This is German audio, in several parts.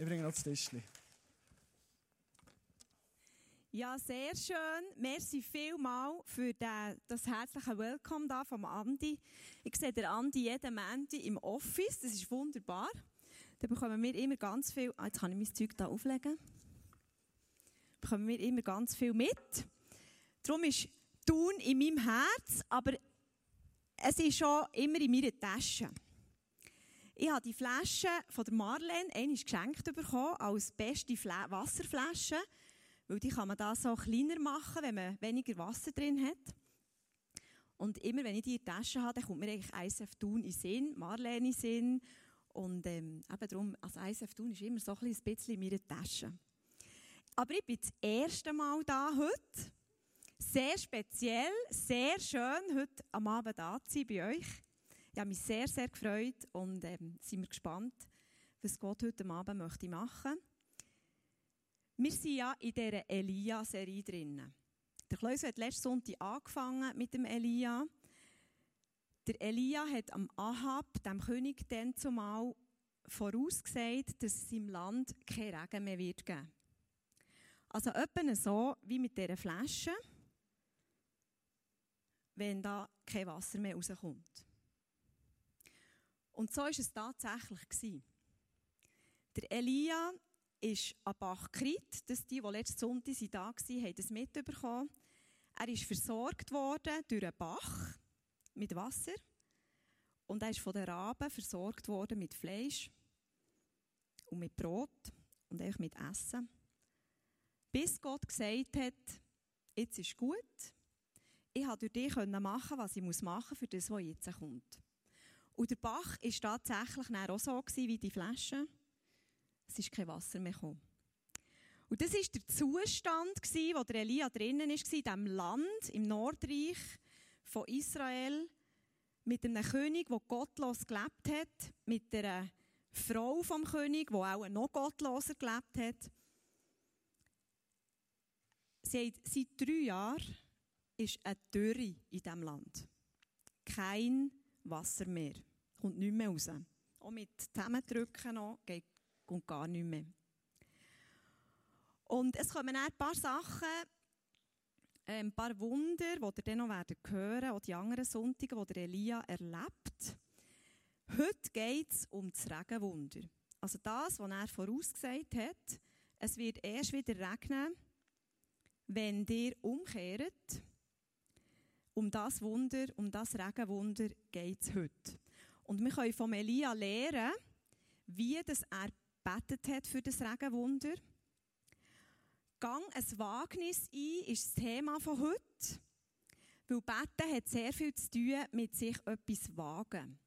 Ich bringe noch das Tischchen. Ja, sehr schön. Merci vielmal für das herzliche Welcome da vom Andi. Ich sehe den Andi jeden Montag im Office. Das ist wunderbar. Da bekommen wir immer ganz viel. Ah, jetzt kann ich mein Zeug hier auflegen. Da bekommen wir immer ganz viel mit. Darum ist Tun in meinem Herz, aber es ist schon immer in meiner Tasche. Ich habe die Flasche von der Marlene einmal geschenkt bekommen als beste Fla Wasserflasche. Weil die kann man da so kleiner machen, wenn man weniger Wasser drin hat. Und immer wenn ich die in Tasche habe, dann kommt mir eigentlich ISF Thun in Sinn, Marlene in Sinn. Und ähm, eben darum, also ISF Thun ist immer so ein bisschen in meiner Tasche. Aber ich bin das erste Mal da heute. Sehr speziell, sehr schön, heute am Abend da zu sein bei euch. Ich habe mich sehr, sehr gefreut und ähm, sind wir gespannt, was Gott heute Abend möchte machen möchte. Wir sind ja in dieser Elia-Serie drin. Der Kleus hat letzten Sonntag angefangen mit dem Elia. Der Elia hat am Ahab, dem König, dann zumal vorausgesagt, dass es im Land kein Regen mehr wird geben. Also etwa so wie mit dieser Flasche, wenn da kein Wasser mehr rauskommt. Und so war es tatsächlich. Der Elia ist an Bach Krit, das die, die letzten Sonntag da waren, haben das mitbekommen. Er ist versorgt worden durch einen Bach mit Wasser und er ist von den Raben versorgt worden mit Fleisch und mit Brot und auch mit Essen. Bis Gott gesagt hat, jetzt ist gut, ich konnte durch dich machen, was ich machen muss für das, was jetzt kommt. Und der Bach war tatsächlich auch so wie die Flasche es ist kein Wasser mehr gekommen. Und das war der Zustand, wo der Elia drinnen war, in diesem Land, im Nordreich von Israel, mit einem König, der gottlos gelebt hat, mit einer Frau vom König, die auch noch gottloser gelebt hat. Seit, drei Jahren ist eine Dürre in diesem Land. Kein Wasser mehr. Kommt nicht mehr raus. Auch mit Zusammendrücken noch geht und gar nicht mehr. Und es kommen ein paar Sachen, äh, ein paar Wunder, die ihr dann noch hören, auch die anderen Sonntage, die Elia erlebt. Heute geht es um das Regenwunder. Also das, was er vorausgesagt hat, es wird erst wieder regnen, wenn ihr umkehrt. Um das Wunder, um das Regenwunder geht es heute. Und wir können von Elia lernen, wie das er betet hat für das Regenwunder. Gang ein Wagnis ein, ist das Thema von heute. Weil Beten hat sehr viel zu tun mit sich etwas wagen.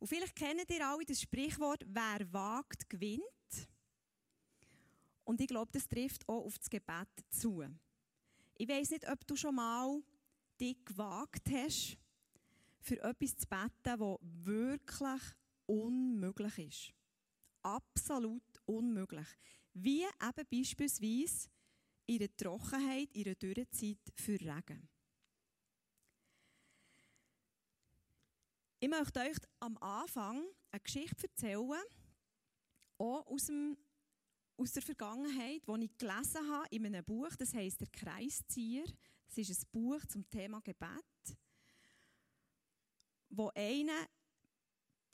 Und vielleicht kennt ihr alle das Sprichwort, wer wagt, gewinnt. Und ich glaube, das trifft auch auf das Gebet zu. Ich weiß nicht, ob du schon mal dich gewagt hast, für etwas zu beten, das wirklich unmöglich ist absolut unmöglich. Wie eben beispielsweise in der Trockenheit, in der Dürrezeit für Regen. Ich möchte euch am Anfang eine Geschichte erzählen, auch aus, dem, aus der Vergangenheit, die ich gelesen habe in einem Buch, das heißt Der Kreiszieher. Das ist ein Buch zum Thema Gebet, wo einer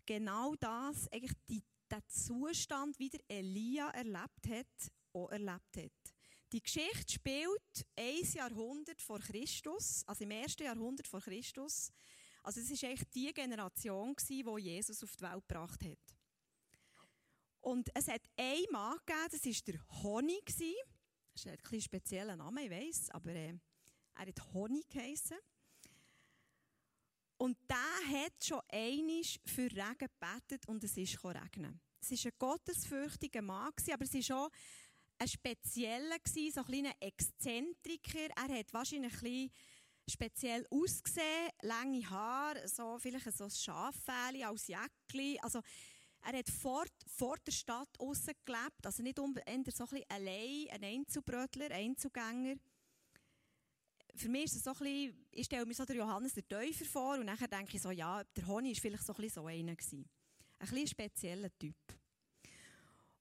genau das, eigentlich den Zustand, wie der Elia erlebt hat, auch erlebt hat. Die Geschichte spielt ein Jahrhundert vor Christus, also im ersten Jahrhundert vor Christus. Also es war eigentlich die Generation, die Jesus auf die Welt gebracht hat. Und es hat einen Mann gegeben, das war der Honig. Das ist ein ein spezieller Name, ich weiß, aber äh, er hat Honig geheissen. Und der hat schon einisch für Regen gebetet und es ist regnen. Es war ein gottesfürchtiger Mann, aber es war auch ein spezieller, so ein kleiner Exzentriker. Er hat wahrscheinlich ein speziell ausgesehen, lange Haare, so vielleicht so ein Schaffäli als Jäckli. Also, er hat vor, vor der Stadt aussen gelebt, also nicht unbedingt so ein bisschen allein, ein Einzelbrötler, Einzelgänger für mich ist es so ein bisschen, ich stelle mir so den Johannes der Täufer vor und dann denke ich so, ja, der Honig war vielleicht so ein bisschen so einer gewesen. Ein bisschen spezieller Typ.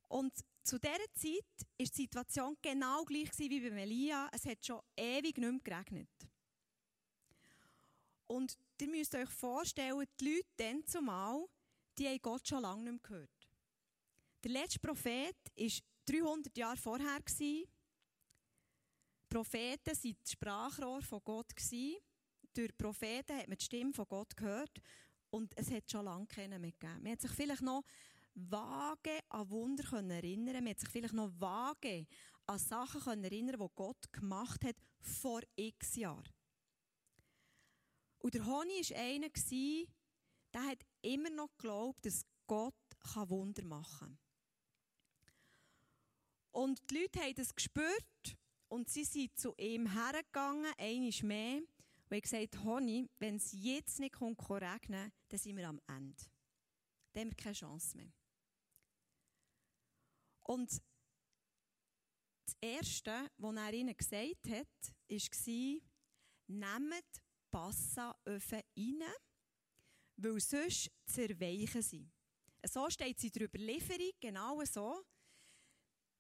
Und zu dieser Zeit war die Situation genau gleich wie bei Elia. Es hat schon ewig nicht mehr geregnet. Und ihr müsst euch vorstellen, die Leute dann zumal, die haben Gott schon lange nicht mehr gehört. Der letzte Prophet war 300 Jahre vorher. Die Propheten waren das Sprachrohr von Gott. Durch Propheten hat man die Stimme von Gott gehört. Und es hat schon lange keinen mehr gegeben. Man hat sich vielleicht noch vage an Wunder erinnern Man hat sich vielleicht noch vage an Sachen erinnern die Gott gemacht hat vor x Jahren. Und der Honi war einer, der hat immer noch geglaubt, dass Gott Wunder machen kann. Und die Leute haben das gespürt und sie sind zu ihm hergegangen, einiges mehr, und haben gesagt, Honi, wenn es jetzt nicht regnen kommt, dann sind wir am Ende. Dann haben wir keine Chance mehr. Und das Erste, was er ihnen gesagt hat, war, nehmt Passaöfen rein, weil sonst zerweichen sie. So steht sie in der Überlieferung, genau so.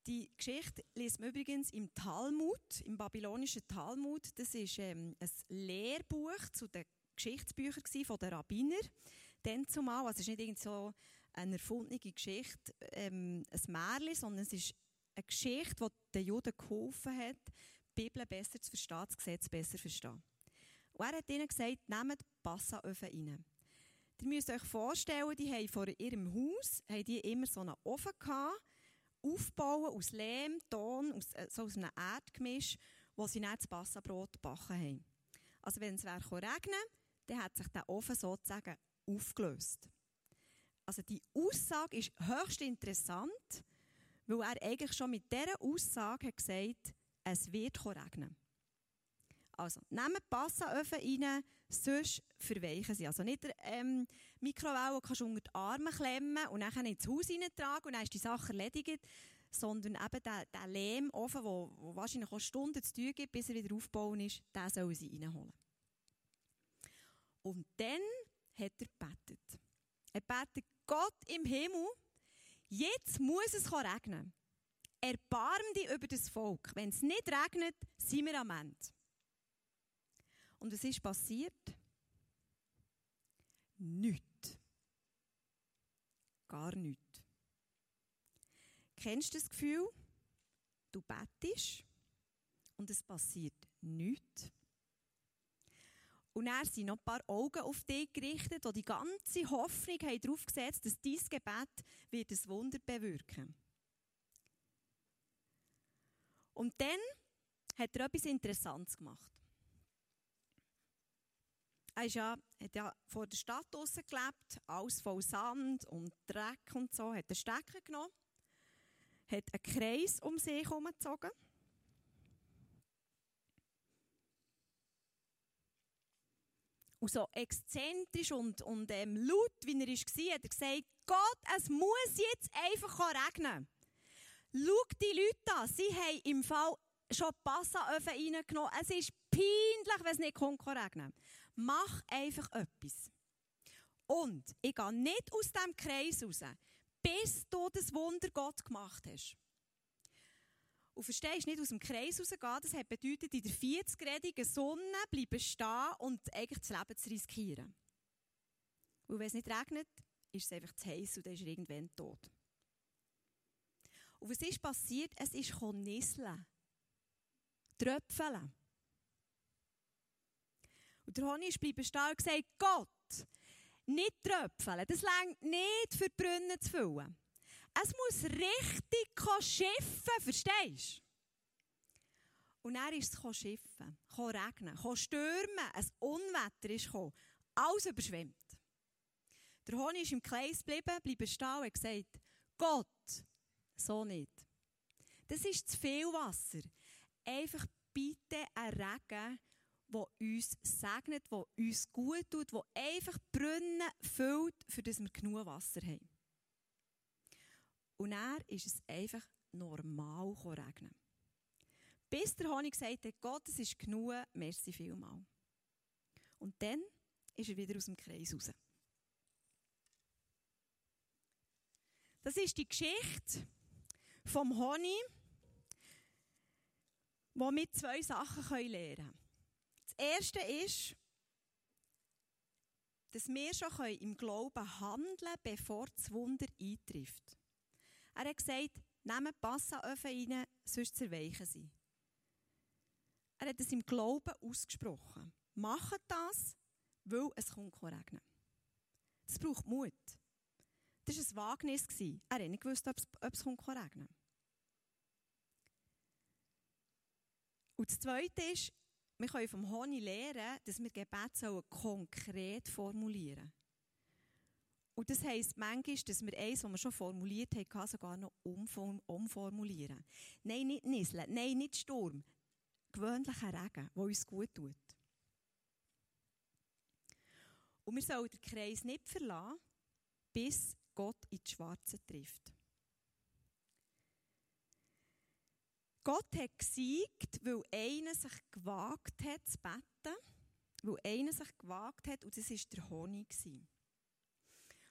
Die Geschichte liest man übrigens im Talmud, im babylonischen Talmud. Das ist ähm, ein Lehrbuch zu den Geschichtsbüchern von den Rabbiner. Dann zumal, also es ist nicht irgend so eine erfundene Geschichte, ähm, ein Märchen, sondern es ist eine Geschichte, die den Juden geholfen hat, die Bibel besser zu verstehen, das Gesetz besser zu verstehen. Und er hat ihnen gesagt, nehmt Passaöfen rein. Ihr müsst euch vorstellen, die haben vor ihrem Haus haben die immer so einen Ofen gehabt, aufbauen aus Lehm, Ton, aus, äh, so aus einem Erdgemisch, wo sie dann das Passabrot gebacken haben. Also wenn es regnen dann hat sich der Ofen sozusagen aufgelöst. Also die Aussage ist höchst interessant, weil er eigentlich schon mit dieser Aussage hat gesagt es wird regnen. Also, nehmt Passaöfen rein, sonst verweichen sie. Also nicht ähm, Mikrowelle kannst du unter die Arme klemmen und dann ins Haus reintragen und dann ist die Sache erledigt, sondern eben der, der Lehmofen, der wahrscheinlich auch Stunden zu tun gibt, bis er wieder aufgebaut ist, den sollen sie reinholen. Und dann hat er gebetet. Er betet, Gott im Himmel, jetzt muss es regnen. Erbarm dich über das Volk. Wenn es nicht regnet, sind wir am Ende. Und was ist passiert? Nichts. Gar nichts. Kennst du das Gefühl? Du bettest und es passiert nichts. Und er sind noch ein paar Augen auf dich gerichtet, die die ganze Hoffnung haben darauf gesetzt, dass dein Gebet wird ein Wunder bewirken. Und dann hat er etwas Interessantes gemacht. Er ist ja, hat ja vor der Stadt draussen gelebt, alles voll Sand und Dreck und so, hat einen Stecker genommen, hat einen Kreis um sich herumgezogen Und so exzentrisch und, und ähm, laut, wie er war, hat er gesagt, Gott, es muss jetzt einfach regnen. Schau die Leute an, sie haben im Fall schon Passaöfen reingenommen. Es ist peinlich, wenn es nicht regnen Mach einfach etwas. Und ich gehe nicht aus diesem Kreis raus, bis du das Wunder Gott gemacht hast. Und verstehst, nicht aus dem Kreis rausgehen, das hat bedeutet, in der 40-gradigen Sonne bleiben stehen und eigentlich das Leben zu riskieren. Und wenn es nicht regnet, ist es einfach zu heiß und dann ist er irgendwann tot. Und was ist passiert? Es ist Nisseln. Tröpfeln. Und der Honig ist bleiben stehen und gesagt, Gott, nicht tröpfeln, das längt nicht für die Brunnen zu füllen. Es muss richtig schiffen, verstehst du? Und dann ist es schiffen, regnen, stürmen, ein Unwetter ist gekommen, alles überschwemmt. Der Honig ist im Kreis geblieben, blieb stehen und gesagt, Gott, so nicht. Das ist zu viel Wasser. Einfach bitte ein Regen, der uns segnet, der uns gut tut, der einfach Brunnen füllt, für das wir genug Wasser haben. Und er ist es einfach normal regnen. Bis der Honig gesagt hat, Gott, es ist genug, merci vielmal. Und dann ist er wieder aus dem Kreis raus. Das ist die Geschichte vom Honig, wo wir zwei Sachen lernen können. Das erste ist, dass wir schon im Glauben handeln können, bevor das Wunder eintrifft. Er hat gesagt, nehmt Passaöfen rein, sonst zerweichen sie. Er hat es im Glauben ausgesprochen. Macht das, weil es kommt regnen. Das braucht Mut. Das war ein Wagnis. Er hat nicht gewusst, ob es, es kommt Und das Zweite ist, wir können vom Honig lernen, dass wir Gebet konkret formulieren sollen. Und das heisst manchmal, dass wir eins, was wir schon formuliert haben, sogar noch umformulieren. Nein, nicht Nisseln, nein, nicht Sturm. Gewöhnlicher Regen, der uns gut tut. Und wir sollen den Kreis nicht verlassen, bis Gott in die Schwarze trifft. Gott hat gesiegt, weil einer sich gewagt hat zu beten, weil einer sich gewagt hat, und das war der Honig.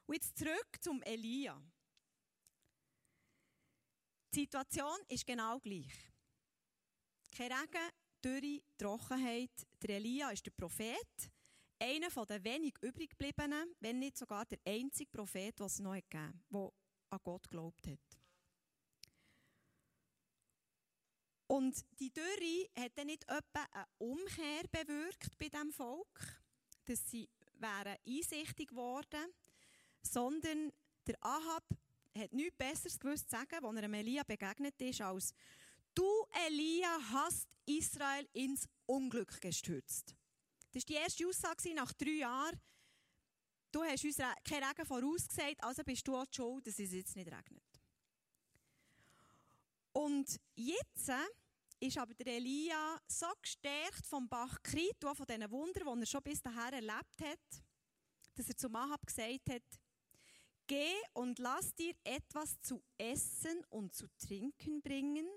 Und jetzt zurück zum Elia. Die Situation ist genau gleich. Kein Regen, Dürre, Trockenheit. Der Elia ist der Prophet, einer der wenig übrig gebliebenen, wenn nicht sogar der einzige Prophet, den es noch gegeben hat, der an Gott geglaubt hat. Und die Dürre hat dann nicht etwa eine Umkehr bewirkt bei diesem Volk, dass sie wären einsichtig geworden, sondern der Ahab hat nichts Besseres gewusst zu sagen, als er Elia begegnet ist, als «Du, Elia, hast Israel ins Unglück gestürzt.» Das war die erste Aussage nach drei Jahren. Du hast uns keinen Regen vorausgesagt, also bist du auch die schuld, dass es jetzt nicht regnet. Und jetzt ist aber der Elia so gestärkt vom Bach Krit von diesen Wundern, die er schon bis dahin erlebt hat, dass er zu Ahab gesagt hat, Geh und lass dir etwas zu essen und zu trinken bringen,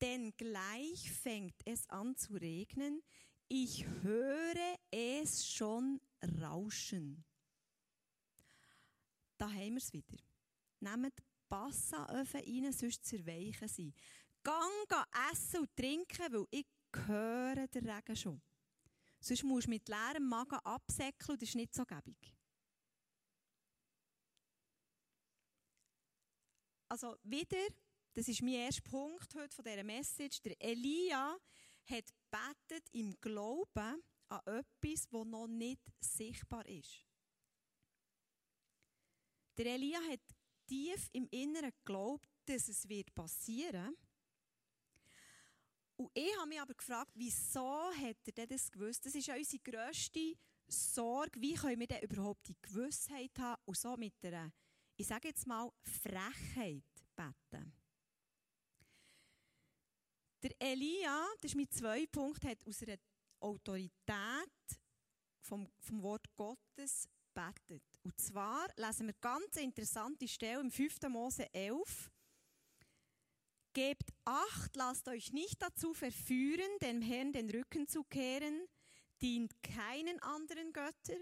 denn gleich fängt es an zu regnen. Ich höre es schon rauschen. Da haben wir es wieder. Nehmt Passaöfen rein, sonst zerweichen sie. Gang essen und trinken, weil ich höre den Regen schon. Sonst musst du mit leerem Magen absäckeln und das ist nicht so gäbig. Also wieder, das ist mein erster Punkt heute von dieser Message, der Elia hat betet im Glauben an etwas, das noch nicht sichtbar ist. Der Elia hat tief im Inneren geglaubt, dass es wird passieren Und ich habe mich aber gefragt, wieso hat er das gewusst? Das ist ja unsere grösste Sorge. Wie können wir denn überhaupt die Gewissheit haben und so mit einer ich sage jetzt mal, Frechheit beten. Der Elia, das ist mein zwei Punkt, hat aus einer Autorität vom, vom Wort Gottes betet. Und zwar lesen wir ganz interessante Stelle im 5. Mose 11. Gebt Acht, lasst euch nicht dazu verführen, dem Herrn den Rücken zu kehren, dient keinen anderen Götter,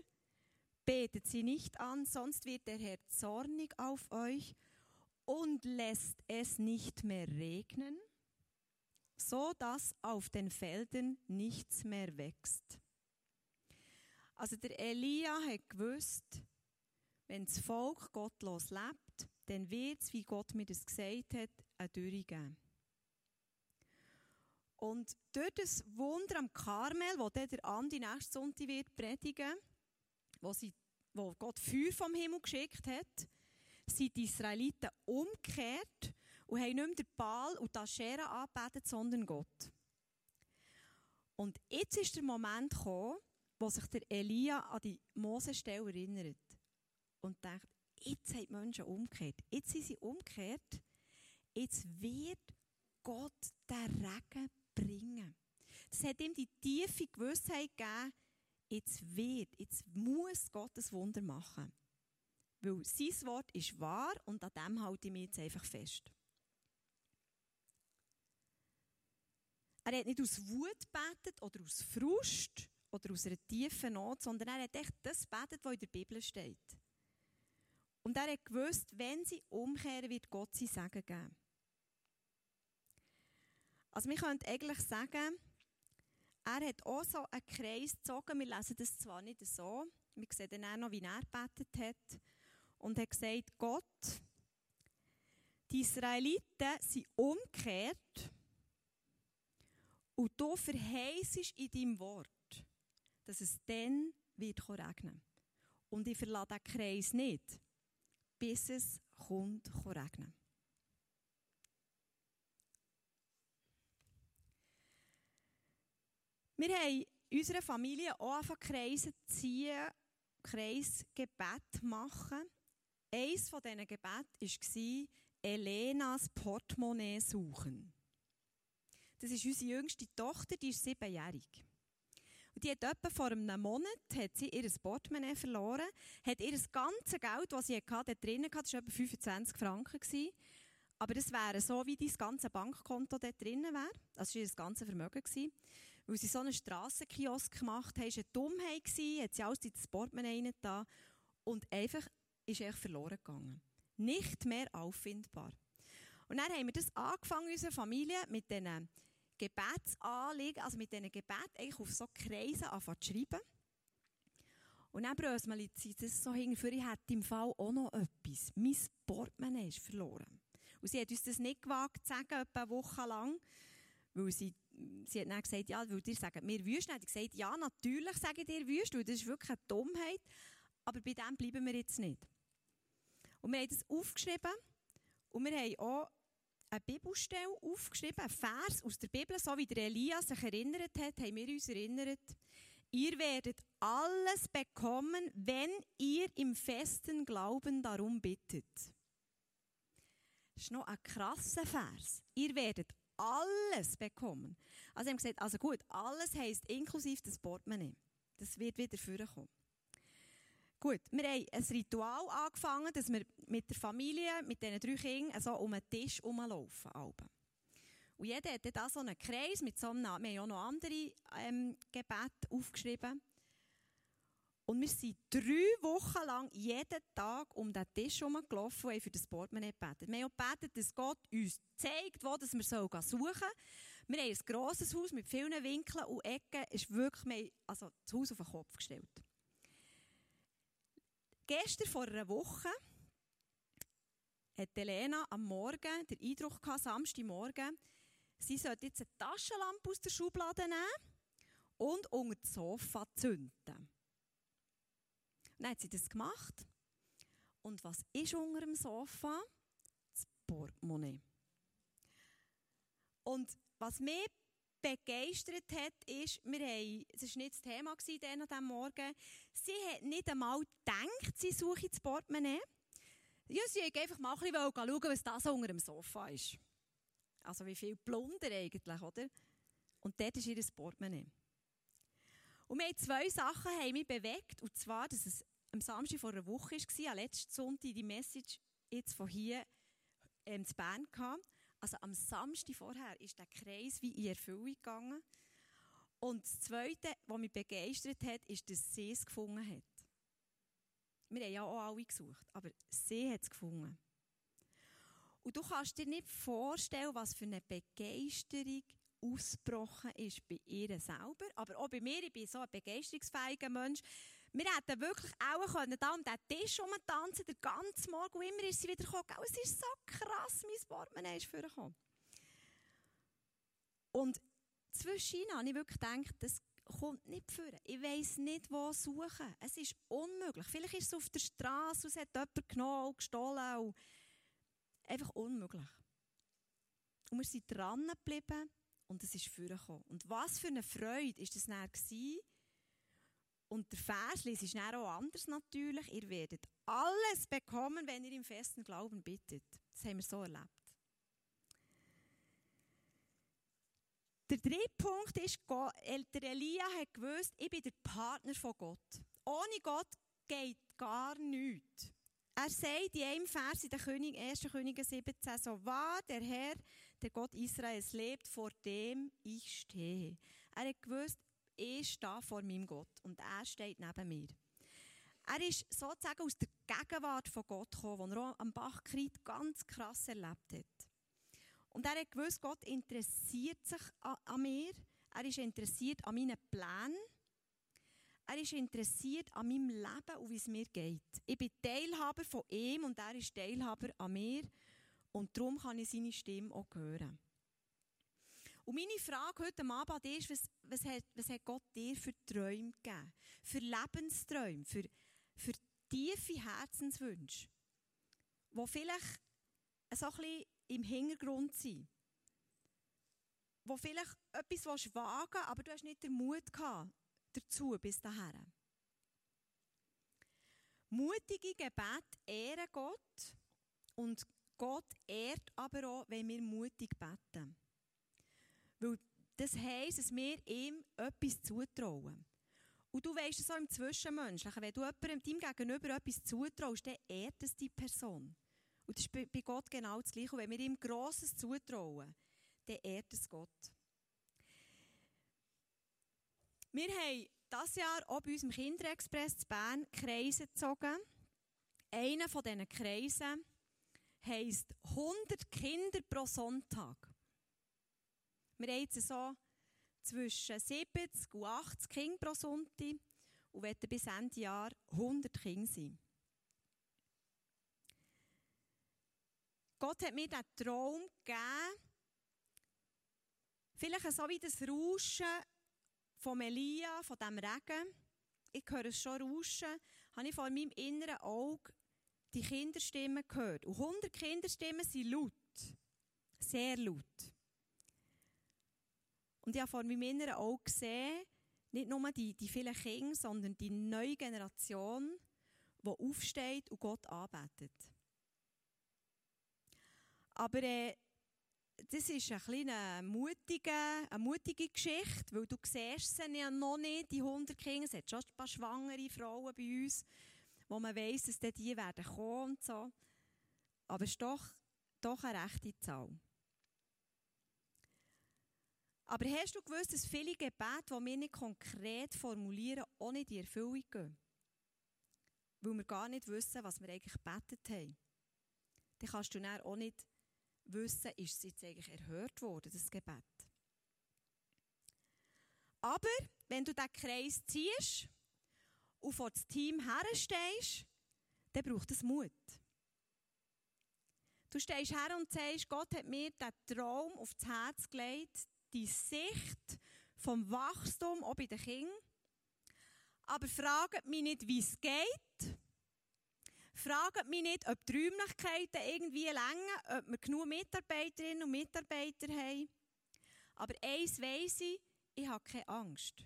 Betet sie nicht an, sonst wird der Herr zornig auf euch und lässt es nicht mehr regnen, so dass auf den Feldern nichts mehr wächst. Also der Elia hat gewusst, wenn das Volk gottlos lebt, dann wird es, wie Gott mir das gesagt hat, eine Dürre geben. Und durch das Wunder am Karmel, wo der Andi nächste Sonntag wird predigen, wo, wo Gott Feuer vom Himmel geschickt hat, sind die Israeliten umgekehrt und haben nicht mehr den Baal und die Aschera angebetet, sondern Gott. Und jetzt ist der Moment gekommen, wo sich der Elia an die Mosestelle erinnert und denkt, jetzt haben die Menschen umgekehrt. Jetzt sind sie umgekehrt. Jetzt wird Gott den Regen bringen. Das hat ihm die tiefe Gewissheit gegeben, jetzt wird, jetzt muss Gott ein Wunder machen. Weil sein Wort ist wahr und an dem halte ich mich jetzt einfach fest. Er hat nicht aus Wut betet oder aus Frust oder aus einer tiefen Not, sondern er hat echt das betet, was in der Bibel steht. Und er hat gewusst, wenn sie umkehren, wird Gott sie Segen geben. Also wir können eigentlich sagen, er hat auch so einen Kreis gezogen. Wir lesen das zwar nicht so, wir sehen dann auch noch, wie er gebetet hat. Und er hat gesagt, Gott, die Israeliten sind umgekehrt und du verheißest in deinem Wort, dass es dann wird regnen. Und ich verlasse den Kreis nicht, bis es kommt regnen. Wir haben in unserer Familie auch einfach Kreise ziehen, Kreisgebet machen. Eines von diesen Gebeten war, Elenas Portemonnaie suchen. Das ist unsere jüngste Tochter, die ist siebenjährig. Und die hat etwa vor einem Monat hat sie ihr Portemonnaie verloren, hat ihr ganzes Geld, das sie hatte, dort drin hatte, das war etwa 25 Franken. Gewesen. Aber das wäre so, wie dein ganze Bankkonto dort drin wäre. Das war ihr ganze Vermögen. Gewesen. Weil sie so einen Strassenkiosk gemacht haben, war eine Dummheit, gewesen, hat sie alles in das Portemonnaie rein und einfach ist er verloren gegangen. Nicht mehr auffindbar. Und dann haben wir das angefangen, unsere Familie, mit diesen Gebetsanliegen, also mit diesen Gebeten eigentlich auf so Kreise anfangen zu schreiben. Und dann bröselt sie das so hinterher, ich hätte im Fall auch noch etwas. Mein Portemonnaie ist verloren. Und sie hat uns das nicht gewagt zu sagen, etwa eine Woche lang, weil sie, sie hat dann gesagt, ja, weil dir sagen, wir wüsten. Hat gesagt, ja, natürlich sage ich dir wüst, weil das ist wirklich eine Dummheit. Aber bei dem bleiben wir jetzt nicht. Und wir haben das aufgeschrieben und wir haben auch eine Bibelstelle aufgeschrieben, einen Vers aus der Bibel, so wie der Elias sich erinnert hat, haben wir uns erinnert. Ihr werdet alles bekommen, wenn ihr im festen Glauben darum bittet. Das ist noch ein krasser Vers. Ihr werdet alles bekommen. Also haben gesagt, also gut, alles heisst inklusive das Portemonnaie. Das wird wieder vorkommen. Gut, wir haben ein Ritual angefangen, dass wir mit der Familie, mit diesen drei Kindern, so um einen Tisch herumlaufen. Und jeder hat dann so einen Kreis mit so einem, wir haben auch noch andere ähm, Gebete aufgeschrieben. Und wir sind drei Wochen lang jeden Tag um den Tisch herumgelaufen und haben für das Portemonnaie gebetet. Wir haben auch gebetet, dass Gott uns zeigt, wo wir suchen sollen. Wir haben ein grosses Haus mit vielen Winkeln und Ecken. Ist wirklich, also das Haus auf den Kopf gestellt gestern vor einer Woche hat Elena am Morgen den Eindruck gehabt, Samstagmorgen, sie sollte jetzt eine Taschenlampe aus der Schublade nehmen und unter das Sofa zünden. dann hat sie das gemacht. Und was ist unter dem Sofa? Das Portemonnaie. Und was mich begeistert hat, ist, wir haben, es war nicht das Thema an diesem Morgen, sie hat nicht einmal gedacht, sie suche das Portemonnaie. Ja, sie wollte einfach mal ein bisschen schauen, was das unter dem Sofa ist. Also wie viel Plunder eigentlich, oder? Und dort ist ihr Portemonnaie. Und wir haben zwei Sachen haben mich bewegt, und zwar, dass es am Samstag vor einer Woche war, am letzten Sonntag die Message jetzt von hier ähm, zu Bern kam. Also am Samstag vorher ist der Kreis wie in Erfüllung gegangen. Und das Zweite, was mich begeistert hat, ist, dass sie es gefunden hat. Wir haben ja auch alle gesucht, aber sie hat es gefunden. Und du kannst dir nicht vorstellen, was für eine Begeisterung ausgebrochen ist bei ihr selber, aber auch bei mir. Ich bin so ein begeisterungsfähiger Mensch. Wir hätten wirklich auch können, da um diesen Tisch tanzen, den ganzen Morgen, und immer ist sie wieder gekommen. Es ist so krass, mein Portemonnaie ist vorgekommen. Und zwischen habe ich wirklich gedacht, das kommt nicht vor. Ich weiss nicht, wo suchen. Es ist unmöglich. Vielleicht ist es auf der Straße, es hat jemand genommen und gestohlen. Und einfach unmöglich. Und wir sind dran geblieben und es ist vorgekommen. Und was für eine Freude war das dann und der Vers ist auch anders natürlich. Ihr werdet alles bekommen, wenn ihr im festen Glauben bittet. Das haben wir so erlebt. Der dritte Punkt ist, Elia hat gewusst, ich bin der Partner von Gott. Ohne Gott geht gar nichts. Er sagt in einem Vers in der König, 1. Könige 17, so wahr der Herr, der Gott Israels lebt, vor dem ich stehe. Er hat gewusst, ich stehe vor meinem Gott und er steht neben mir. Er ist sozusagen aus der Gegenwart von Gott gekommen, wo er am Bachkrieg ganz krass erlebt hat. Und er hat gewusst, Gott interessiert sich an mir. Er ist interessiert an meinen Plänen. Er ist interessiert an meinem Leben und wie es mir geht. Ich bin Teilhaber von ihm und er ist Teilhaber an mir. Und darum kann ich seine Stimme auch hören. Und meine Frage heute Abend ist, was, was, hat, was hat Gott dir für Träume gegeben? Für Lebensträume, für, für tiefe Herzenswünsche, die vielleicht so ein bisschen im Hintergrund sind. Wo vielleicht etwas wagen aber du hast nicht den Mut gehabt dazu bis dahin. Mutige Gebet ehren Gott und Gott ehrt aber auch, wenn wir mutig beten. Weil das heisst, dass wir ihm etwas zutrauen. Und du weißt es auch im Zwischenmenschlichen. Wenn du jemandem deinem Gegenüber etwas zutraust, dann ehrt es die Person. Und das ist bei Gott genau das Gleiche. Und wenn wir ihm Grosses zutrauen, dann ehrt es Gott. Wir haben dieses Jahr auch bei uns im Kinderexpress zu Bern Kreise gezogen. Einer von diesen Kreisen heisst 100 Kinder pro Sonntag. Wir haben jetzt so zwischen 70 und 80 Kinder pro Sonntag und werden bis Ende Jahr 100 Kinder sein. Gott hat mir diesen Traum gegeben, vielleicht so wie das Rauschen von Melia, von diesem Regen. Ich höre es schon rauschen, habe ich vor meinem inneren Auge die Kinderstimmen gehört. Und 100 Kinderstimmen sind laut. Sehr laut. Und ich habe vor meinem inneren Auge gesehen, nicht nur die, die vielen Kinder, sondern die neue Generation, die aufsteht und Gott arbeitet. Aber äh, das ist ein eine mutige, eine mutige Geschichte, weil du siehst sie ja noch nicht, die 100 Kinder. Es hat schon ein paar schwangere Frauen bei uns, wo man weiss, dass die werden kommen und so. Aber es ist doch, doch eine rechte Zahl. Aber hast du gewusst, dass viele Gebete, die wir nicht konkret formulieren, auch nicht in Erfüllung gehen? Weil wir gar nicht wissen, was wir eigentlich gebetet haben. Dann kannst du dann auch nicht wissen, ist es jetzt eigentlich erhört worden, das Gebet. Aber wenn du diesen Kreis ziehst und vor das Team herstehst, dann braucht es Mut. Du stehst her und sagst, Gott hat mir diesen Traum aufs Herz gelegt, die Sicht vom Wachstum auch bei den Kindern. Aber fragt mich nicht, wie es geht. Fragt mich nicht, ob die Räumlichkeiten irgendwie länger, ob wir genug Mitarbeiterinnen und Mitarbeiter haben. Aber eins weiss ich, ich habe keine Angst.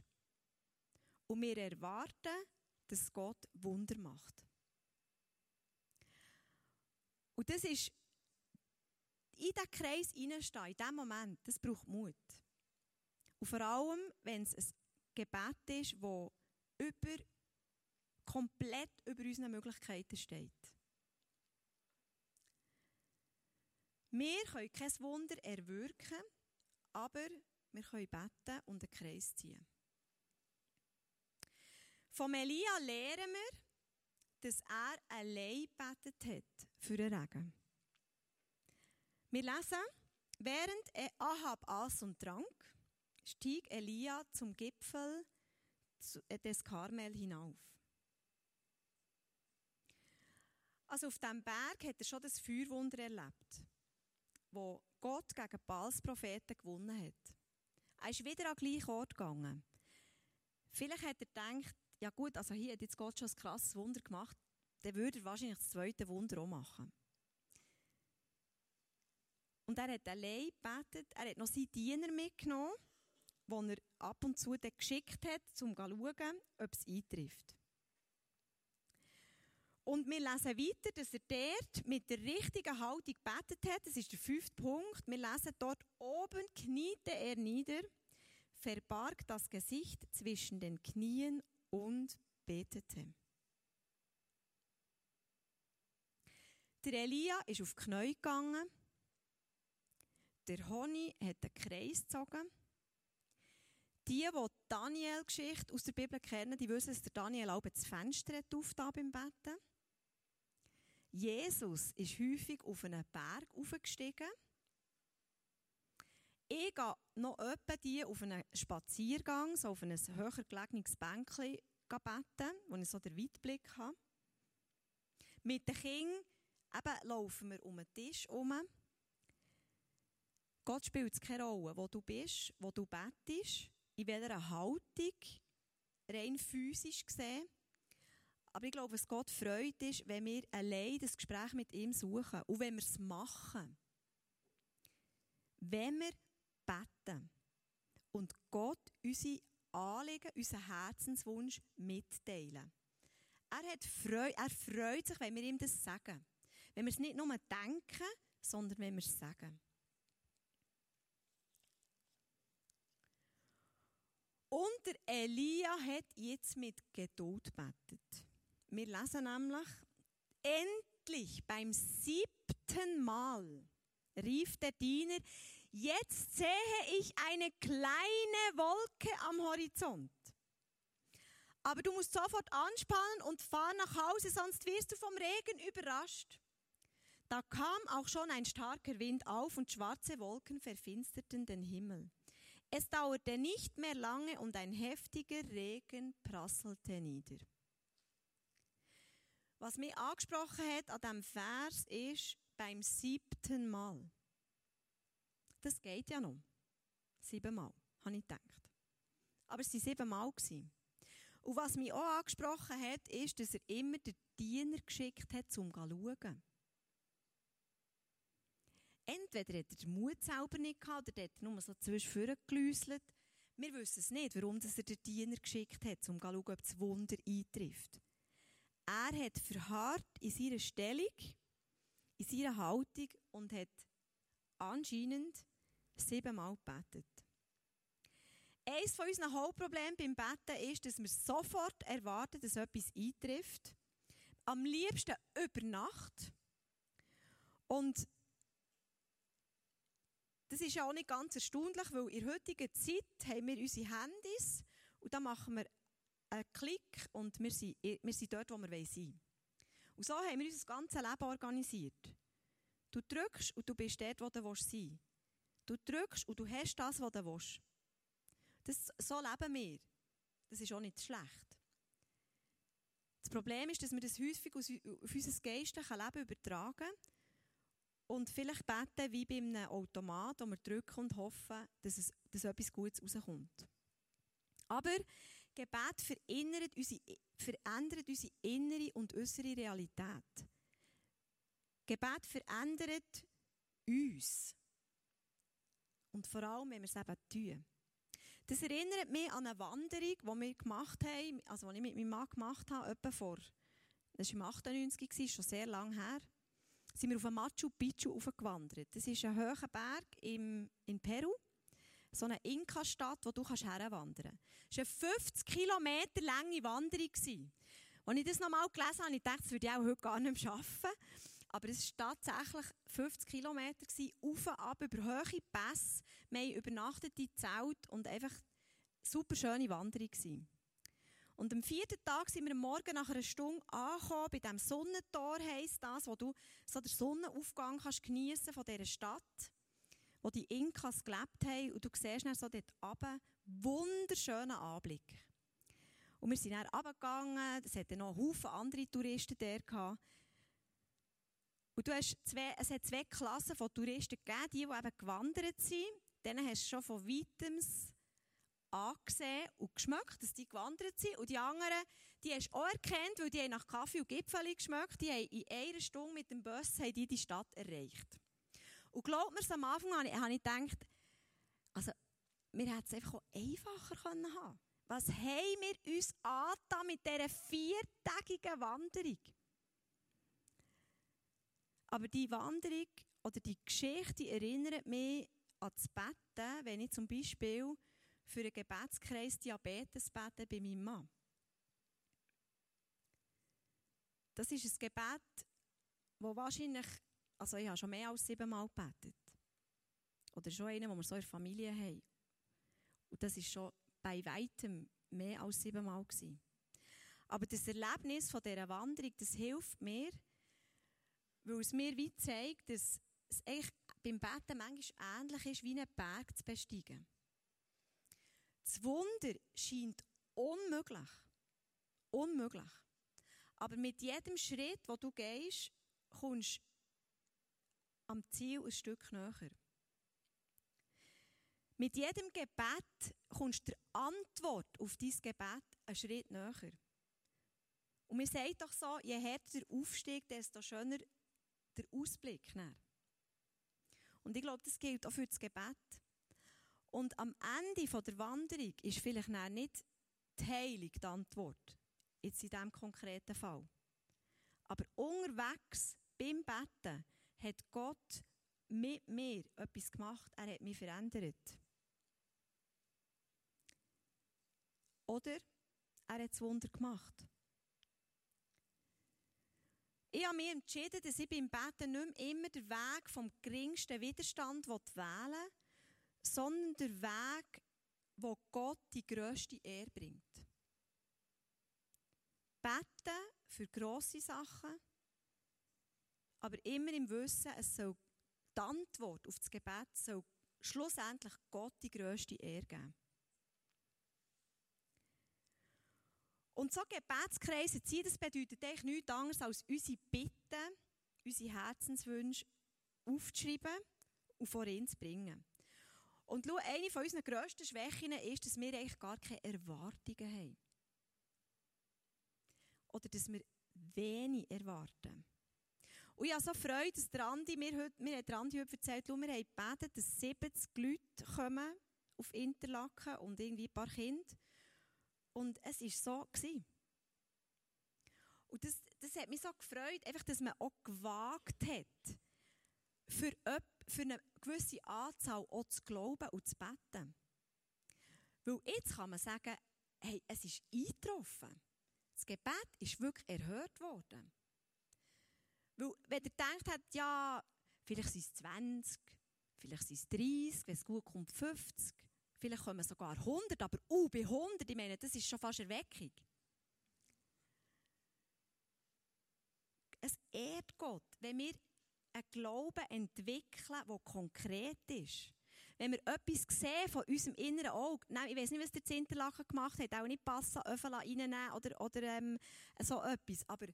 Und wir erwarten, dass Gott Wunder macht. Und das ist in diesen Kreis hineinstehen, in diesem Moment, das braucht Mut. Und vor allem, wenn es ein Gebet ist, das über, komplett über unsere Möglichkeiten steht. Wir können kein Wunder erwirken, aber wir können beten und einen Kreis ziehen. Von Elia lernen wir, dass er allein betet hat für den Regen. Wir lesen, während Ahab aß und trank, stieg Elia zum Gipfel äh, des Karmel hinauf. Also auf diesem Berg hat er schon das Feuerwunder erlebt, wo Gott gegen Baals Propheten gewonnen hat. Er ist wieder an den gleichen Ort gegangen. Vielleicht hat er gedacht, ja gut, also hier hat jetzt Gott schon ein krasses Wunder gemacht, dann würde er wahrscheinlich das zweite Wunder auch machen. Und er hat allein gebetet, er hat noch seinen Diener mitgenommen, den er ab und zu geschickt hat, um zu schauen, ob es eintrifft. Und wir lesen weiter, dass er dort mit der richtigen Haltung gebetet hat. Das ist der fünfte Punkt. Wir lesen dort oben kniete er nieder, verbarg das Gesicht zwischen den Knien und betete. Der Elia ist auf die Knie gegangen der Honi hat einen Kreis gezogen. Die, die Daniel-Geschichte aus der Bibel kennen, die wissen, dass der Daniel auch das Fenster hat beim Betten. Jesus ist häufig auf einen Berg aufgestiegen. Ich gehe noch öppe die auf einen Spaziergang, so auf ein höher gelegenes Bänkchen beten, wo ich so den Weitblick habe. Mit den Kindern eben laufen wir um den Tisch herum. Gott spielt keine Rolle, wo du bist, wo du bettest, in welcher Haltung, rein physisch gesehen. Aber ich glaube, was Gott freut, ist, wenn wir allein das Gespräch mit ihm suchen und wenn wir es machen. Wenn wir beten und Gott unsere Anliegen, unseren Herzenswunsch mitteilen. Er, hat Freude, er freut sich, wenn wir ihm das sagen. Wenn wir es nicht nur denken, sondern wenn wir es sagen. Und der Elia hat jetzt mit Geduld betet. Wir lesen nämlich, endlich beim siebten Mal rief der Diener, jetzt sehe ich eine kleine Wolke am Horizont. Aber du musst sofort anspannen und fahr nach Hause, sonst wirst du vom Regen überrascht. Da kam auch schon ein starker Wind auf und schwarze Wolken verfinsterten den Himmel. Es dauerte nicht mehr lange und ein heftiger Regen prasselte nieder. Was mich angesprochen hat an diesem Vers ist beim siebten Mal. Das geht ja noch. Siebenmal, habe ich gedacht. Aber es waren siebenmal. Und was mich auch angesprochen hat, ist, dass er immer den Diener geschickt hat, um zu schauen. Entweder hat er den Mut selber nicht gehabt, oder hat er nur so zwischendurch geläuselt. Wir wissen es nicht, warum er den Diener geschickt hat, um zu schauen, ob das Wunder eintrifft. Er hat verharrt in seiner Stellung, in seiner Haltung und hat anscheinend siebenmal gebetet. Eines von unseren Hauptproblemen beim Betten ist, dass wir sofort erwarten, dass etwas eintrifft. Am liebsten über Nacht. Und das ist ja auch nicht ganz erstaunlich, weil in der heutigen Zeit haben wir unsere Handys und da machen wir einen Klick und wir sind, wir sind dort, wo wir sein wollen. Und so haben wir unser ganzes Leben organisiert. Du drückst und du bist dort, wo du sein willst. Du drückst und du hast das, was du willst. Das, so leben wir. Das ist auch nicht schlecht. Das Problem ist, dass wir das häufig auf unser geistliches Leben übertragen und vielleicht beten wie bei einem Automat, wo wir drücken und hoffen, dass, es, dass etwas Gutes rauskommt. Aber Gebet verändert unsere, verändert unsere innere und äußere Realität. Gebet verändert uns. Und vor allem, wenn wir es eben tun. Das erinnert mich an eine Wanderung, die wir gemacht haben, also die ich mit meinem Mann gemacht habe, etwa vor, das war im 98, schon sehr lange her, sind wir auf Machu Picchu aufgewandert. Das ist ein hoher Berg im, in Peru, so eine Inka-Stadt, wo du herwandern kannst. Es war eine 50 Kilometer lange Wanderung. Als ich das nochmal gelesen habe, ich dachte, das würde ich auch heute gar nicht mehr schaffen. Aber es war tatsächlich 50 Kilometer, auf und ab, über hohe Pässe. Wir haben übernachtet in Zelt und einfach super schöne Wanderung. Gewesen. Und am vierten Tag sind wir am Morgen nach einer Stunde angekommen, bei diesem Sonnentor heisst das, wo du so den Sonnenaufgang kannst geniessen von dieser Stadt, wo die Inkas gelebt haben und du siehst dann so dort runter, wunderschönen Anblick. Und wir sind dann runtergegangen, es hatte noch Haufen andere Touristen gehabt. Und du hast zwei, es hat zwei Klassen von Touristen gegeben, die, die eben gewandert sind. Denen hast du schon von weitem angesehen und geschmeckt, dass die gewandert sind. Und die anderen, die hast du auch erkannt, weil die haben nach Kaffee und Gipfeli geschmeckt. Die haben in einer Stunde mit dem Bus die, die Stadt erreicht. Und glaub mir, am Anfang habe ich gedacht, also, wir hätten es einfach auch einfacher können haben Was haben wir uns angetan mit dieser viertägigen Wanderung? Aber die Wanderung oder die Geschichte erinnert mich an das Betten, wenn ich zum Beispiel für einen Gebetskreis Diabetes bete bei meinem Mann. Das ist ein Gebet, wo wahrscheinlich, also ich habe schon mehr als siebenmal gebetet. Oder schon einen, wo wir so in der Familie haben. Und das ist schon bei weitem mehr als siebenmal gewesen. Aber das Erlebnis von dieser Wanderung, das hilft mir, weil es mir wie zeigt, dass es eigentlich beim Betten manchmal ähnlich ist, wie einen Berg zu besteigen. Das Wunder scheint unmöglich. Unmöglich. Aber mit jedem Schritt, wo du gehst, kommst du am Ziel ein Stück näher. Mit jedem Gebet kommst du der Antwort auf dein Gebet einen Schritt näher. Und mir sagt doch so, je härter der Aufstieg, desto schöner der Ausblick. Und ich glaube, das gilt auch für das Gebet. Und am Ende der Wanderung ist vielleicht nicht die Heilung die Antwort, jetzt in diesem konkreten Fall. Aber unterwegs, beim Betten, hat Gott mit mir etwas gemacht. Er hat mich verändert. Oder er hat das Wunder gemacht. Ich habe mich entschieden, dass ich beim Beten nicht mehr immer den Weg vom geringsten Widerstand wählen will, sondern den Weg, wo Gott die grösste Ehre bringt. Beten für grosse Sachen, aber immer im Wissen, es soll die Antwort auf das Gebet soll schlussendlich Gott die grösste Ehre geben. Und so Gebetskreise ziehen, das bedeutet eigentlich nichts anderes als unsere Bitten, unsere Herzenswünsche aufzuschreiben und vor ihn zu bringen. Und schau, eine von unseren grössten Schwächen ist, dass wir eigentlich gar keine Erwartungen haben. Oder dass wir wenig erwarten. Und ich habe so Freude, dass der Andi, mir, heute, mir hat Andi heute erzählt, wir haben gebeten, dass 70 Leute kommen auf Interlaken und irgendwie ein paar Kinder. Und es war so. Gewesen. Und das, das hat mich so gefreut, einfach, dass man auch gewagt hat, für, für eine gewisse Anzahl auch zu glauben und zu beten. Weil jetzt kann man sagen, hey, es ist eingetroffen. Das Gebet ist wirklich erhört worden. Weil, wenn ihr denkt, ja, vielleicht sind es 20, vielleicht sind es 30, wenn es gut kommt 50, Vielleicht kommen sogar 100, aber uh, bei 100, ich meine, das ist schon fast Erweckung. Es ehrt Gott, wenn wir einen Glauben entwickeln, der konkret ist. Wenn wir etwas sehen von unserem inneren Auge, nein, ich weiß nicht, was der Zinterlachen gemacht hat, auch nicht passen, Öffel reinnehmen oder, oder ähm, so etwas, aber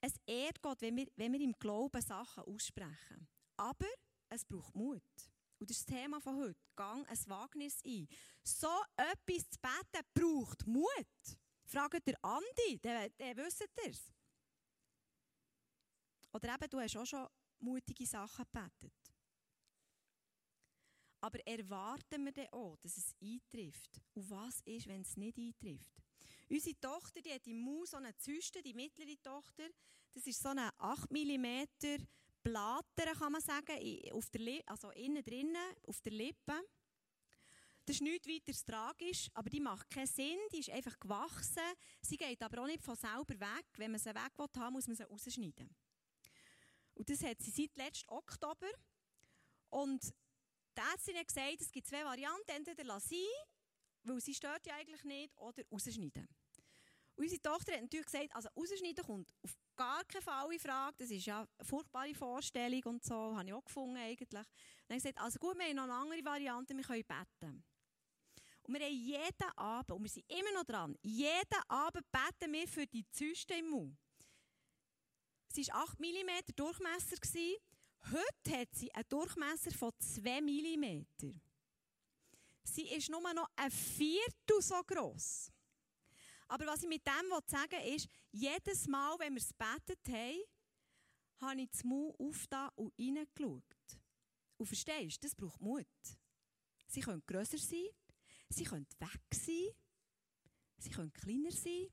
es ehrt Gott, wenn wir, wenn wir im Glauben Sachen aussprechen. Aber es braucht Mut. Und das ist das Thema von heute. Gang ein Wagnis ein. So etwas zu beten braucht Mut. Fragt der Andi, der, der wisst es. Oder eben, du hast auch schon mutige Sachen gebetet. Aber erwarten wir dann auch, dass es eintrifft? Und was ist, wenn es nicht eintrifft? Unsere Tochter, die hat im Maus so eine Zyste, die mittlere Tochter. Das ist so eine 8 mm Blattern, kann man sagen, auf der also innen drinnen, auf der Lippe. Das ist nichts weiter tragisch, aber die macht keinen Sinn, die ist einfach gewachsen. Sie geht aber auch nicht von selber weg. Wenn man sie weg will, muss man sie rausschneiden. Und das hat sie seit letztem Oktober. Und die Ärztin hat gesagt, es gibt zwei Varianten. Entweder lassen weil sie stört ja eigentlich nicht, oder rausschneiden. Und unsere Tochter hat natürlich gesagt, also rausschneiden kommt auf gar keinen Fall in Frage. Das ist ja eine furchtbare Vorstellung und so, habe ich auch gefunden eigentlich. Dann habe ich gesagt, also gut, wir haben noch eine andere Variante, wir können beten. Und wir haben jeden Abend, und wir sind immer noch dran, jeden Abend beten wir für die Zyste im Mund. Sie war 8 mm Durchmesser. Heute hat sie einen Durchmesser von 2 mm. Sie ist nur noch ein Viertel so gross. Aber was ich mit dem sagen will, ist, jedes Mal, wenn wir es betet haben, habe ich das Mund aufgetan und reingeschaut. Und verstehst du, das braucht Mut. Sie können grösser sein, sie können weg sein, sie können kleiner sein.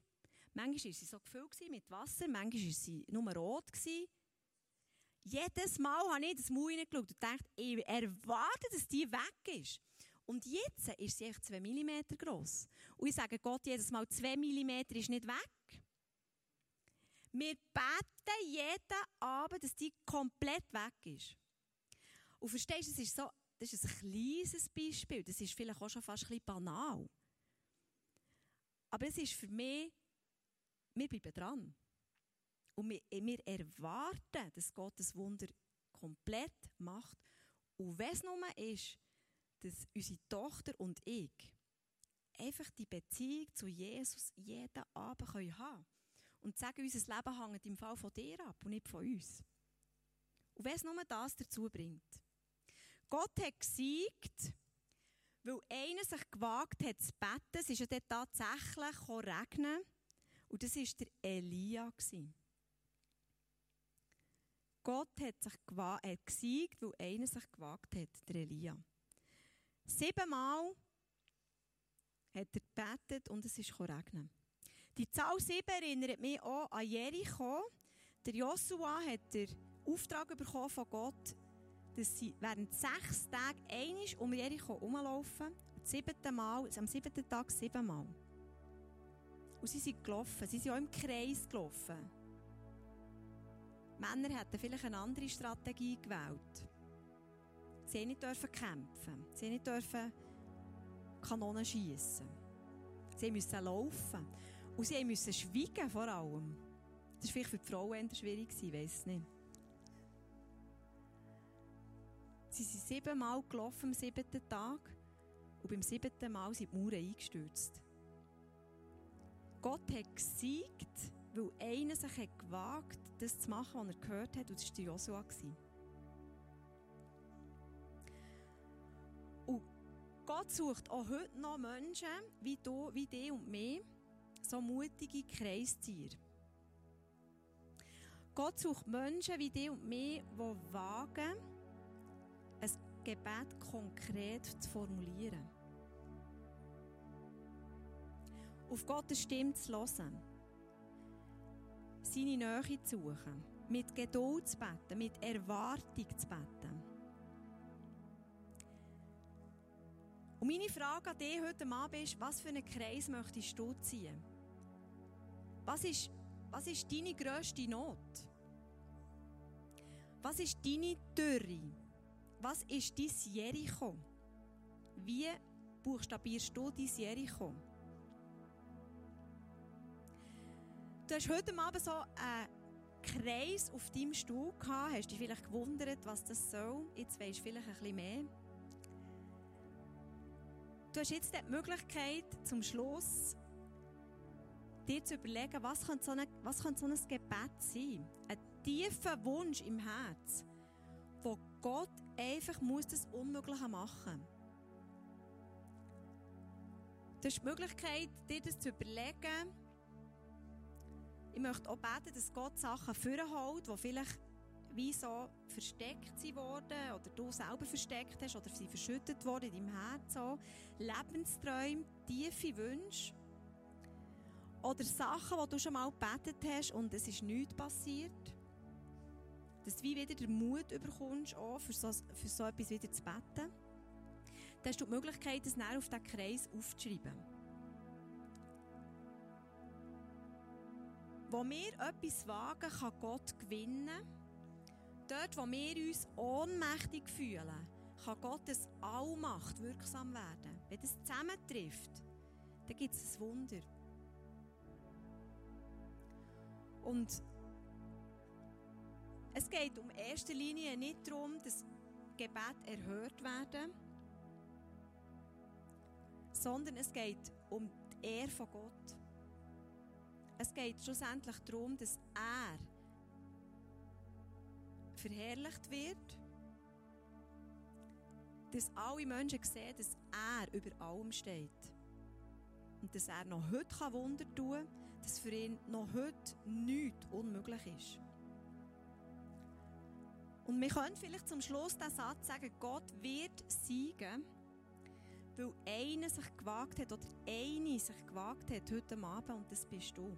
Manchmal war sie so gefüllt mit Wasser, manchmal war sie nur rot. Jedes Mal habe ich das Mund reingeschaut und dachte, ich erwarte, dass die weg ist. Und jetzt ist sie echt 2 mm groß. Und ich sage Gott jedes Mal, 2 mm ist nicht weg. Wir beten jeden Abend, dass die komplett weg ist. Und verstehst du, das ist, so, das ist ein kleines Beispiel. Das ist vielleicht auch schon fast ein bisschen banal. Aber es ist für mich, wir bleiben dran. Und wir, wir erwarten, dass Gott das Wunder komplett macht. Und wenn es nur ist, dass unsere Tochter und ich einfach die Beziehung zu Jesus jeden Abend haben können. Und sagen, unser Leben hängt im Fall von dir ab und nicht von uns. Und wenn es nur das dazu bringt. Gott hat gesiegt, weil einer sich gewagt hat zu beten. Es ist ja dann tatsächlich regnen. Und das war der Elia. Gott hat sich hat gesiegt, weil einer sich gewagt hat, der Elia. Siebenmal hat er gebetet und es ist regnen. Die Zahl 7 erinnert mich auch an Jericho. Der Joshua hat den Auftrag bekommen von Gott, dass sie während sechs Tagen einmal um Jericho herumlaufen. Am siebten Tag siebenmal. Und sie sind gelaufen. Sie sind auch im Kreis gelaufen. Männer hätten vielleicht eine andere Strategie gewählt. Sie nicht dürfen kämpfen. Sie nicht dürfen Kanonen schießen. Sie mussten laufen. Und sie mussten schweigen vor allem. Das war vielleicht für die Frauen schwierig, ich weiß nicht. Sie sind siebenmal gelaufen am siebten Tag und beim siebten Mal sind die Mauern eingestürzt. Gott hat gesiegt, weil einer sich hat gewagt das zu machen, was er gehört hat, und das war Joshua. Und Gott sucht auch heute noch Menschen wie du, wie dich und mich, so mutige Kreistiere. Gott sucht Menschen wie dich und mich, die wagen, ein Gebet konkret zu formulieren. Auf Gottes Stimme zu hören. Seine Nähe zu suchen. Mit Geduld zu beten, mit Erwartung zu beten. Und meine Frage an dich heute Abend ist, was für einen Kreis möchtest du ziehen? Was ist, was ist deine grösste Not? Was ist deine Dürre? Was ist dein Jericho? Wie buchstabierst du dein Jericho? Du hast heute Abend so einen Kreis auf deinem Stuhl gehabt, hast dich vielleicht gewundert, was das soll. Jetzt weisst du vielleicht ein bisschen mehr. Du hast jetzt die Möglichkeit, zum Schluss dir zu überlegen, was könnte so, eine, was könnte so ein Gebet sein? Ein tiefer Wunsch im Herz, wo Gott einfach muss das Unmögliche machen Du hast die Möglichkeit, dir das zu überlegen. Ich möchte auch beten, dass Gott Sachen vorholt, die vielleicht wie so versteckt sie worden oder du selber versteckt hast oder sie verschüttet worden in deinem Herz. So. Lebensträume, tiefe Wünsche oder Sachen, die du schon mal gebetet hast und es ist nichts passiert. Dass du wie wieder den Mut bekommst, auch für so, für so etwas wieder zu beten. Dann hast du die Möglichkeit, das näher auf diesen Kreis aufzuschreiben. Wo wir etwas wagen, kann Gott gewinnen Dort, wo wir uns ohnmächtig fühlen, kann Gottes Allmacht wirksam werden. Wenn das zusammentrifft, dann gibt es ein Wunder. Und es geht um erster Linie nicht darum, dass Gebet erhört werden, sondern es geht um die Ehre von Gott. Es geht schlussendlich darum, dass er verherrlicht wird, dass alle Menschen sehen, dass er über allem steht. Und dass er noch heute Wunder tun kann, dass für ihn noch heute nichts unmöglich ist. Und wir können vielleicht zum Schluss den Satz sagen, Gott wird siegen, weil einer sich gewagt hat oder eine sich gewagt hat heute Abend und das bist du.